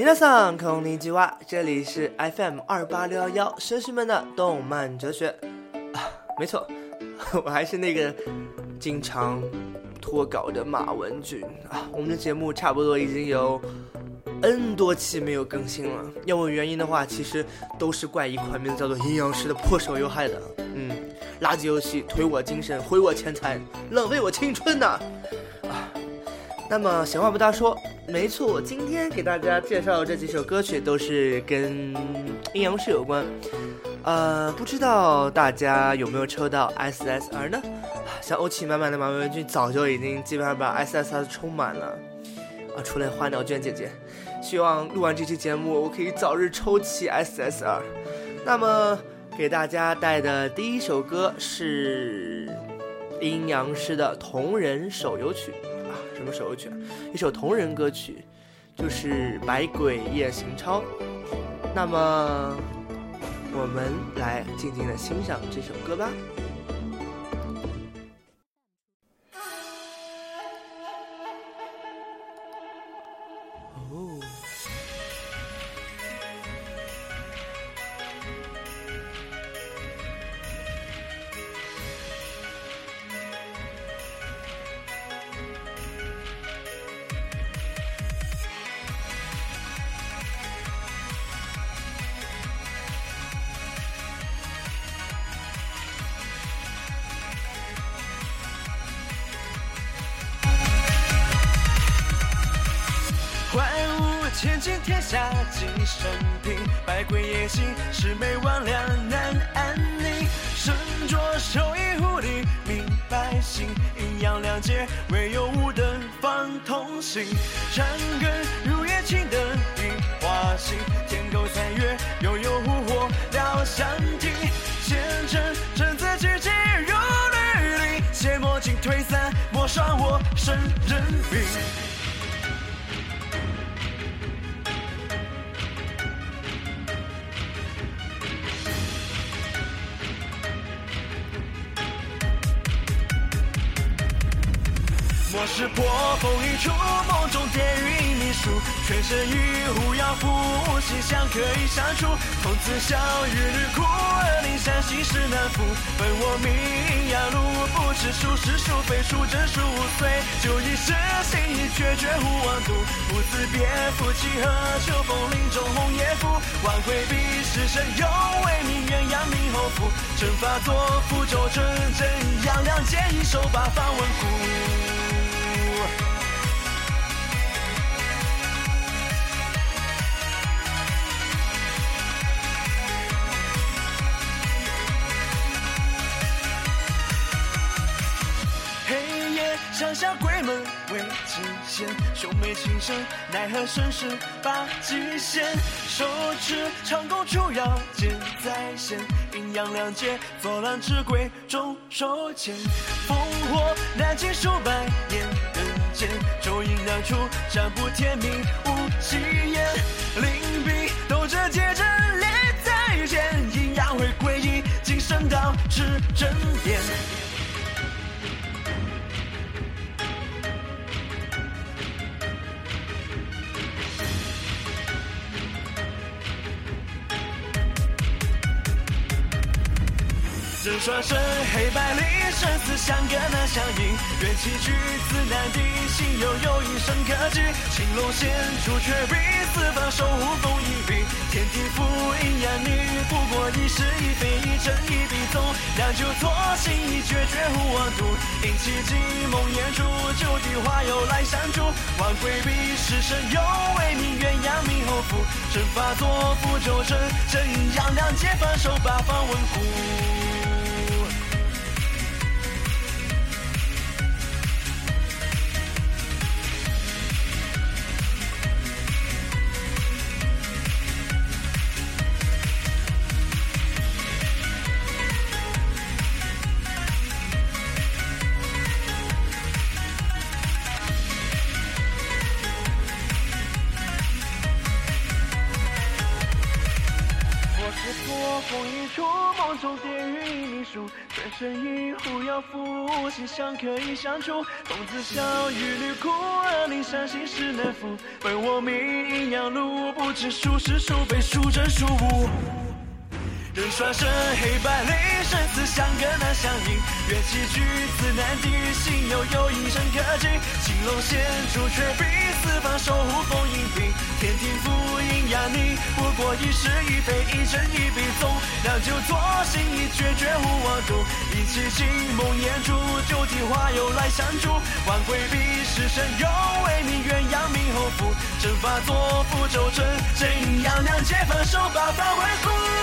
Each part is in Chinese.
皆さんこんにちは，这里是 FM 二八六幺幺绅士们的动漫哲学啊，没错，我还是那个经常脱稿的马文俊啊。我们的节目差不多已经有 N 多期没有更新了，要问原因的话，其实都是怪一款名字叫做《阴阳师》的破手游害的。嗯，垃圾游戏颓我精神，毁我钱财，浪费我青春呐！啊，那么闲话不多说。 没错，今天给大家介绍这几首歌曲都是跟阴阳师有关。呃，不知道大家有没有抽到 SSR 呢？像欧气满满的马文君早就已经基本上把 SSR 充满了。啊，除了花鸟娟姐姐，希望录完这期节目，我可以早日抽齐 SSR。那么给大家带的第一首歌是阴阳师的同人手游曲。什么手游曲？一首同人歌曲，就是《百鬼夜行超》。那么，我们来静静的欣赏这首歌吧。千金天下几生平，百鬼夜行，魑魅魍魉难安宁。身着兽衣护理明百姓，阴阳两界唯有吾等方同行。山根如夜青灯映花心，天沟三月悠悠湖火燎香亭。前尘臣子举剑如履历，邪魔尽退散，莫伤我身人兵。我风一出，梦中电云秘书，全身与狐妖符，心相可以相处。从此笑与日苦，二灵山心事难负。本我名阳路，不知孰是孰非，孰真孰碎。就一世心意决绝无妄度，不辞别夫妻和秋风林中红叶拂。万回避世神有为民，鸳鸯命后福。正法作符咒阵，真阳两剑一手八方稳固。极限，秀眉轻声，奈何身世把极限。手持长弓出妖剑在先，阴阳两界作乱之鬼众手牵。烽火燃尽数百年人间，咒影难出，占卜天命无奇言。灵璧斗者皆真烈在前，阴阳会归一，今生道至真言。双生黑白里，生死相隔难相依。缘起举子难敌，心悠悠一生可及。青龙现出绝壁，四方守护风一笔。天地覆阴阳逆，不过一时一非一真一笔纵。两酒错心意决绝无妄度。引起寂梦魇出，九地花又来相助。万鬼避世神有为民，鸳鸯命后福。阵法作符咒阵，真阳两界反手八方稳固。破风一，出梦中。蝶与一命数，转身一壶药。赋心相，可以相处。公子笑，一绿枯暗，凝山心事难复。本我命阴阳路，不知孰是孰非，孰真孰无。人双生，黑白灵，生死相隔难相迎。缘起句字难敌，心悠悠，一生可及。青龙献出，却比四方守护风影屏。天庭覆阴阳逆，不过一时一非，一真一比纵。良久作心意，决绝无望度。一起惊梦魇烛，九庭花又来相助。万回避世？神又为你鸳鸯命后福。正法作福周春，真阴阳两界分手，八方回顾。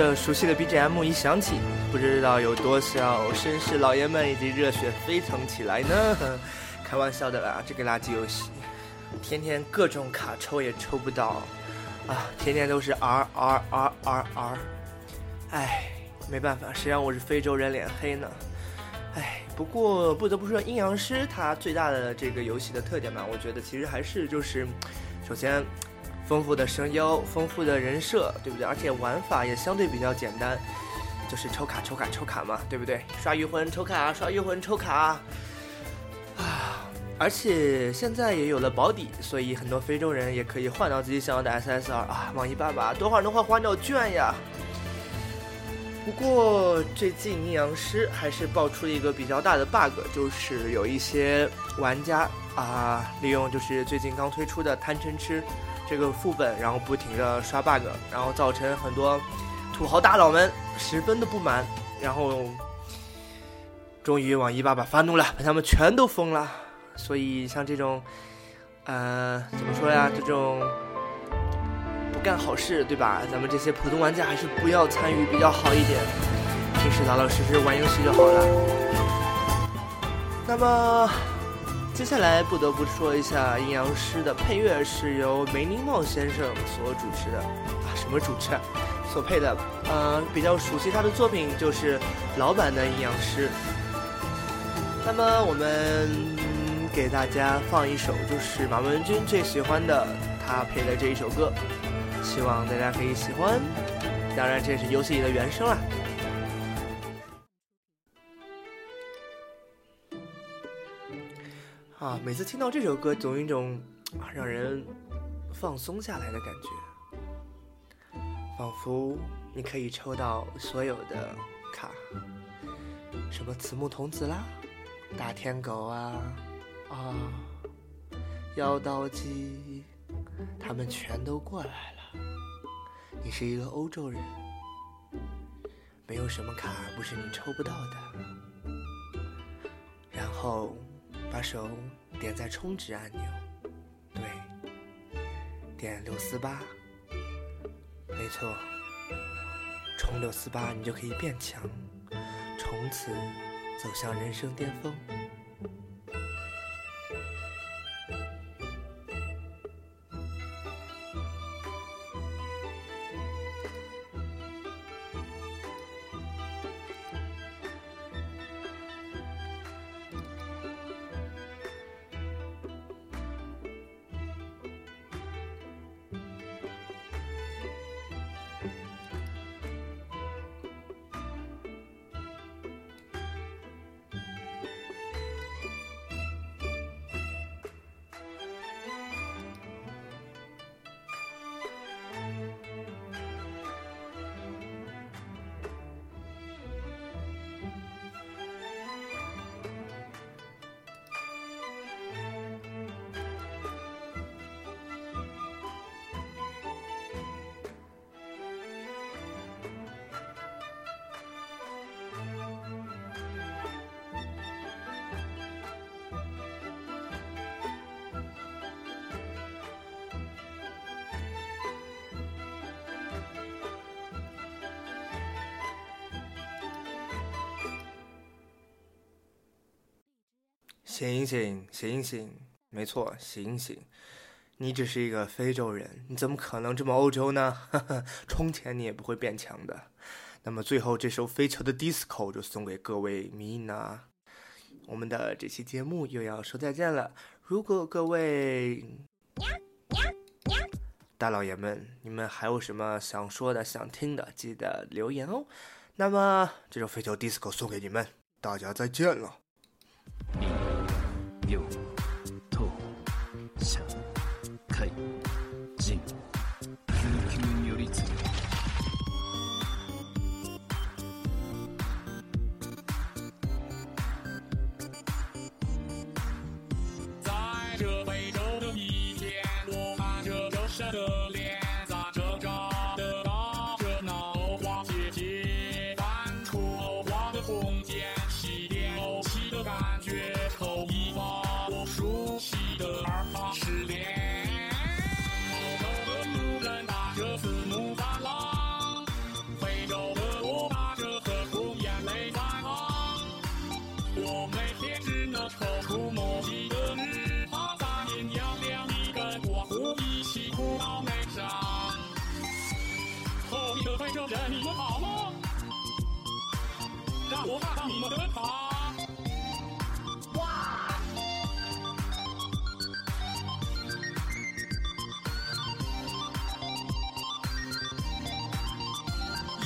这熟悉的 BGM 一响起，不知道有多少绅士老爷们以及热血沸腾起来呢？开玩笑的啦，这个垃圾游戏，天天各种卡抽也抽不到，啊，天天都是 R R R R R，哎。没办法，谁让我是非洲人脸黑呢？哎，不过不得不说，阴阳师它最大的这个游戏的特点嘛，我觉得其实还是就是，首先，丰富的声优，丰富的人设，对不对？而且玩法也相对比较简单，就是抽卡、抽卡、抽卡嘛，对不对？刷御魂抽卡，刷御魂抽卡，啊！而且现在也有了保底，所以很多非洲人也可以换到自己想要的 SSR 啊！网易爸爸多会儿能换花鸟卷呀？不过最近阴阳师还是爆出了一个比较大的 bug，就是有一些玩家啊，利用就是最近刚推出的贪嗔痴这个副本，然后不停的刷 bug，然后造成很多土豪大佬们十分的不满，然后终于网易爸爸发怒了，把他们全都封了。所以像这种，呃，怎么说呀？这种不。干好事，对吧？咱们这些普通玩家还是不要参与比较好一点，平时老老实实玩游戏就好了。那么，接下来不得不说一下，阴阳师的配乐是由梅林茂先生所主持的啊，什么主持？啊所配的。呃，比较熟悉他的作品就是老版的阴阳师。那么，我们给大家放一首，就是马文君最喜欢的他配的这一首歌。希望大家可以喜欢，当然这是游戏里的原声了。啊，每次听到这首歌，总有一种让人放松下来的感觉，仿佛你可以抽到所有的卡，什么慈木童子啦，大天狗啊，啊，妖刀姬，他们全都过来了。你是一个欧洲人，没有什么卡不是你抽不到的。然后把手点在充值按钮，对，点六四八，没错，充六四八你就可以变强，从此走向人生巅峰。醒醒醒醒！没错，醒醒！你只是一个非洲人，你怎么可能这么欧洲呢？充钱你也不会变强的。那么最后这首飞球的 disco 就送给各位米娜。我们的这期节目又要说再见了。如果各位大老爷们，你们还有什么想说的、想听的，记得留言哦。那么这首飞球 disco 送给你们，大家再见了。让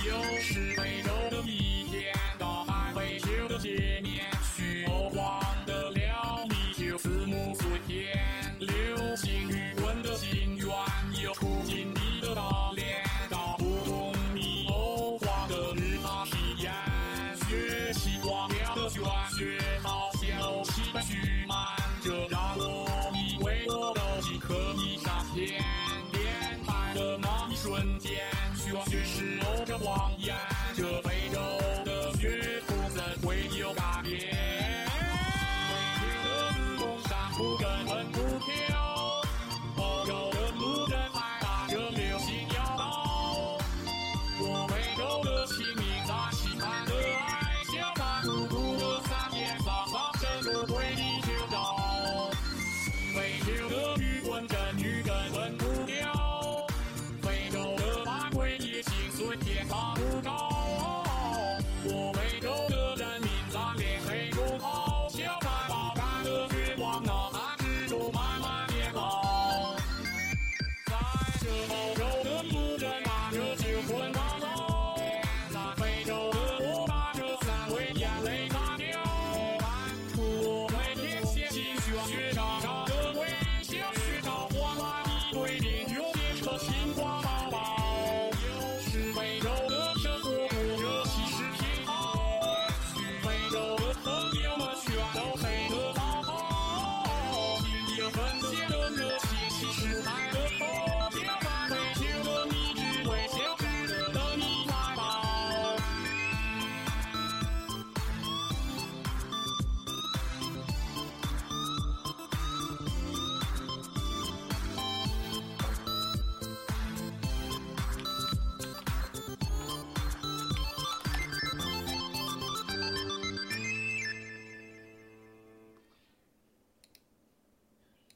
又是非洲的一天，大海未知的界面，许多荒的辽宁就四目四天，流星雨滚的心愿，又出进你的大脸，搞不懂你欧化的绿大体验，学习光亮的玄学，好像都是在虚满，这让我以为我都已可以上天。